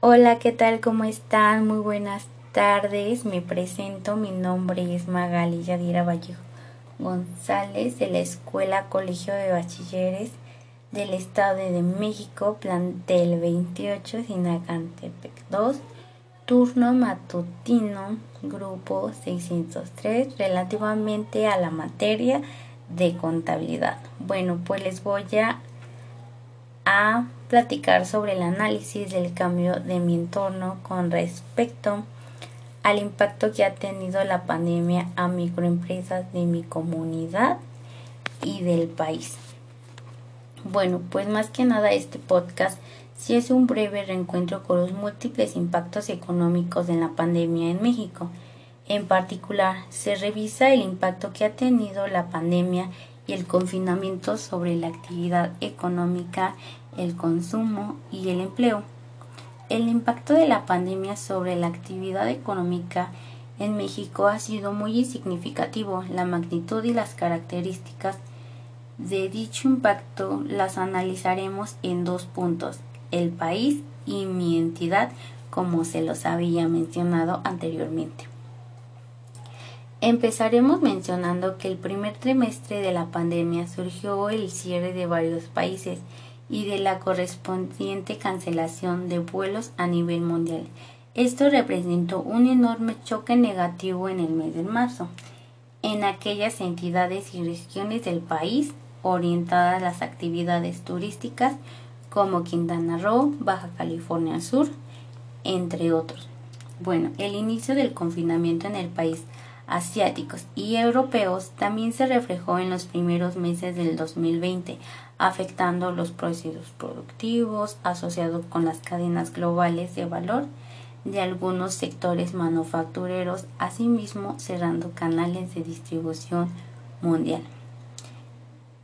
Hola, ¿qué tal? ¿Cómo están? Muy buenas tardes. Me presento. Mi nombre es Magali Yadira Vallejo González de la Escuela Colegio de Bachilleres del Estado de México, plantel 28, Sinacantepec 2, turno matutino, grupo 603, relativamente a la materia de contabilidad. Bueno, pues les voy a a platicar sobre el análisis del cambio de mi entorno con respecto al impacto que ha tenido la pandemia a microempresas de mi comunidad y del país. Bueno, pues más que nada este podcast sí es un breve reencuentro con los múltiples impactos económicos de la pandemia en México. En particular, se revisa el impacto que ha tenido la pandemia y el confinamiento sobre la actividad económica, el consumo y el empleo. El impacto de la pandemia sobre la actividad económica en México ha sido muy significativo. La magnitud y las características de dicho impacto las analizaremos en dos puntos, el país y mi entidad, como se los había mencionado anteriormente. Empezaremos mencionando que el primer trimestre de la pandemia surgió el cierre de varios países y de la correspondiente cancelación de vuelos a nivel mundial. Esto representó un enorme choque negativo en el mes de marzo en aquellas entidades y regiones del país orientadas a las actividades turísticas como Quintana Roo, Baja California Sur, entre otros. Bueno, el inicio del confinamiento en el país asiáticos y europeos también se reflejó en los primeros meses del 2020, afectando los procesos productivos asociados con las cadenas globales de valor de algunos sectores manufactureros, asimismo cerrando canales de distribución mundial.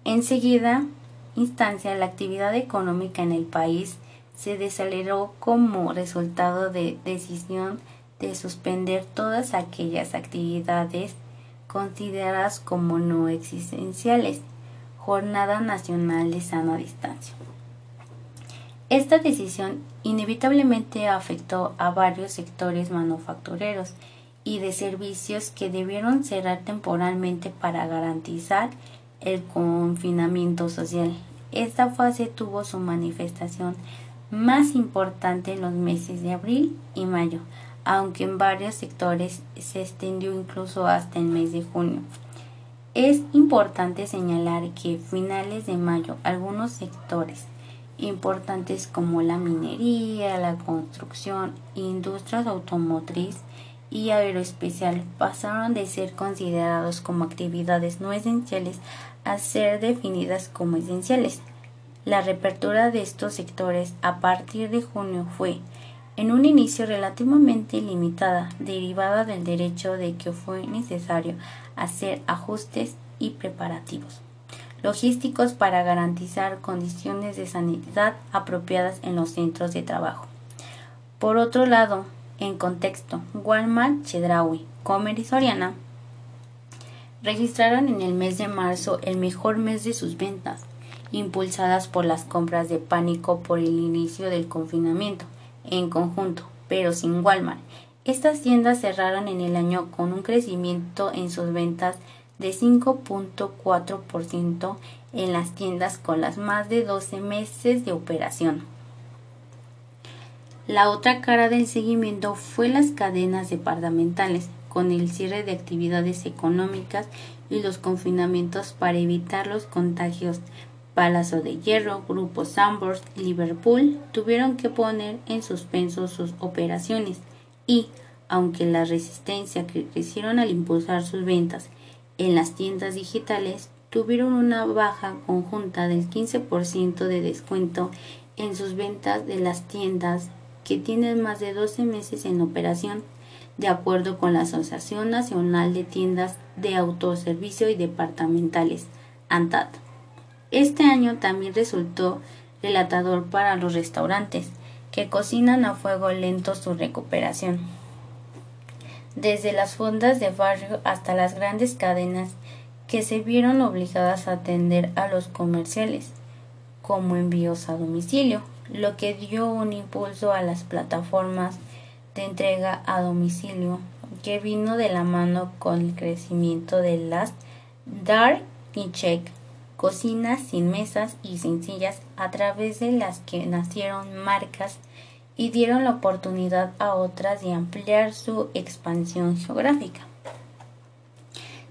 Enseguida, instancia, la actividad económica en el país se desaceleró como resultado de decisión de suspender todas aquellas actividades consideradas como no existenciales. Jornada Nacional de Sana Distancia. Esta decisión inevitablemente afectó a varios sectores manufactureros y de servicios que debieron cerrar temporalmente para garantizar el confinamiento social. Esta fase tuvo su manifestación más importante en los meses de abril y mayo, aunque en varios sectores se extendió incluso hasta el mes de junio. Es importante señalar que finales de mayo algunos sectores importantes como la minería, la construcción, industrias automotriz y aeroespacial pasaron de ser considerados como actividades no esenciales a ser definidas como esenciales. La reapertura de estos sectores a partir de junio fue en un inicio relativamente limitada, derivada del derecho de que fue necesario hacer ajustes y preparativos logísticos para garantizar condiciones de sanidad apropiadas en los centros de trabajo. Por otro lado, en contexto, Walmart, Chedraui, Comer y Soriana registraron en el mes de marzo el mejor mes de sus ventas, impulsadas por las compras de pánico por el inicio del confinamiento en conjunto, pero sin Walmart. Estas tiendas cerraron en el año con un crecimiento en sus ventas de 5.4% en las tiendas con las más de 12 meses de operación. La otra cara del seguimiento fue las cadenas departamentales, con el cierre de actividades económicas y los confinamientos para evitar los contagios Palacio de Hierro, Grupo Sambors y Liverpool tuvieron que poner en suspenso sus operaciones y, aunque la resistencia que crecieron al impulsar sus ventas en las tiendas digitales, tuvieron una baja conjunta del 15% de descuento en sus ventas de las tiendas que tienen más de 12 meses en operación, de acuerdo con la Asociación Nacional de Tiendas de Autoservicio y Departamentales, ANTAD. Este año también resultó relatador para los restaurantes, que cocinan a fuego lento su recuperación. Desde las fondas de barrio hasta las grandes cadenas que se vieron obligadas a atender a los comerciales, como envíos a domicilio, lo que dio un impulso a las plataformas de entrega a domicilio que vino de la mano con el crecimiento de las dark check cocinas sin mesas y sencillas a través de las que nacieron marcas y dieron la oportunidad a otras de ampliar su expansión geográfica.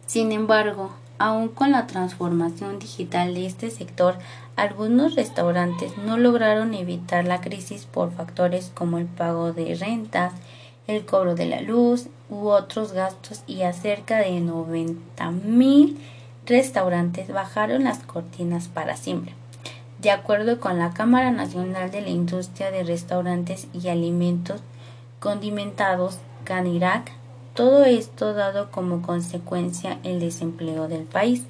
Sin embargo, aún con la transformación digital de este sector, algunos restaurantes no lograron evitar la crisis por factores como el pago de rentas, el cobro de la luz u otros gastos y a cerca de 90 mil restaurantes bajaron las cortinas para siempre. De acuerdo con la Cámara Nacional de la Industria de Restaurantes y Alimentos Condimentados, CANIRAC, todo esto dado como consecuencia el desempleo del país,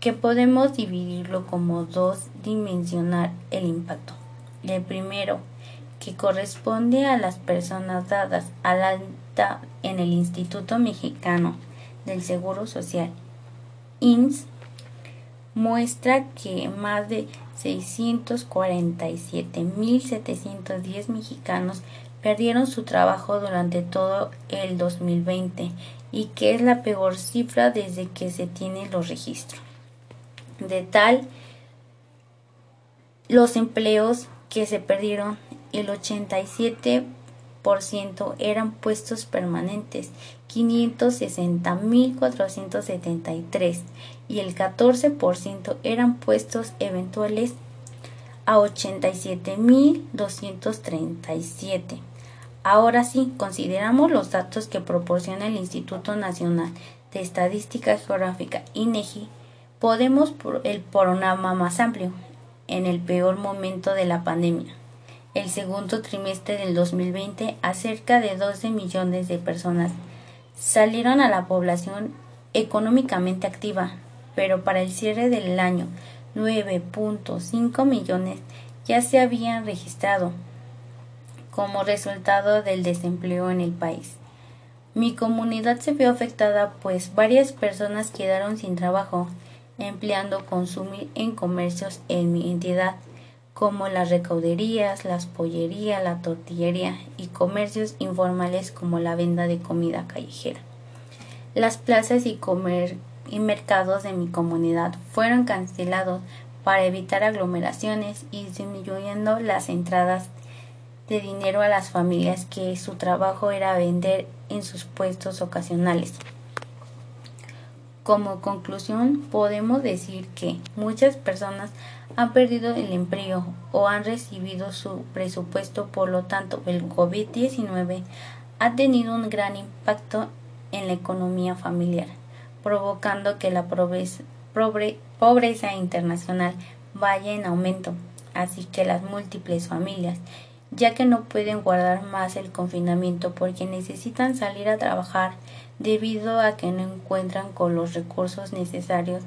que podemos dividirlo como dos dimensionar el impacto. El primero, que corresponde a las personas dadas al alta en el Instituto Mexicano del Seguro Social, INS, muestra que más de 647.710 mexicanos perdieron su trabajo durante todo el 2020 y que es la peor cifra desde que se tienen los registros. De tal, los empleos que se perdieron, el 87% eran puestos permanentes, 560.473 y el 14% eran puestos eventuales a 87.237. Ahora sí, consideramos los datos que proporciona el Instituto Nacional de Estadística Geográfica INEGI, podemos por el panorama más amplio en el peor momento de la pandemia. El segundo trimestre del 2020, a cerca de 12 millones de personas salieron a la población económicamente activa, pero para el cierre del año 9.5 millones ya se habían registrado como resultado del desempleo en el país. Mi comunidad se vio afectada pues varias personas quedaron sin trabajo, empleando consumir en comercios en mi entidad, como las recauderías, las pollerías, la tortillería y comercios informales como la venta de comida callejera. Las plazas y comer y mercados de mi comunidad fueron cancelados para evitar aglomeraciones y disminuyendo las entradas de dinero a las familias que su trabajo era vender en sus puestos ocasionales. Como conclusión, podemos decir que muchas personas han perdido el empleo o han recibido su presupuesto, por lo tanto, el COVID-19 ha tenido un gran impacto en la economía familiar provocando que la pobreza, internacional vaya en aumento, así que las múltiples familias, ya que no pueden guardar más el confinamiento porque necesitan salir a trabajar debido a que no encuentran con los recursos necesarios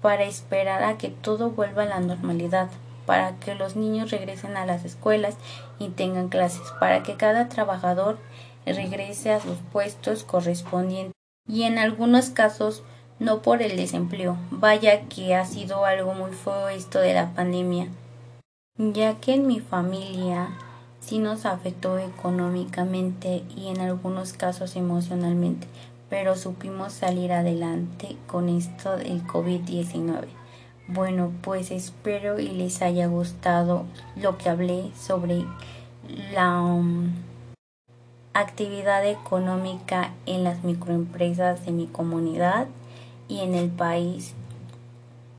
para esperar a que todo vuelva a la normalidad, para que los niños regresen a las escuelas y tengan clases, para que cada trabajador regrese a sus puestos correspondientes y en algunos casos no por el desempleo. Vaya que ha sido algo muy feo esto de la pandemia, ya que en mi familia sí nos afectó económicamente y en algunos casos emocionalmente, pero supimos salir adelante con esto del COVID-19. Bueno, pues espero y les haya gustado lo que hablé sobre la um, actividad económica en las microempresas de mi comunidad y en el país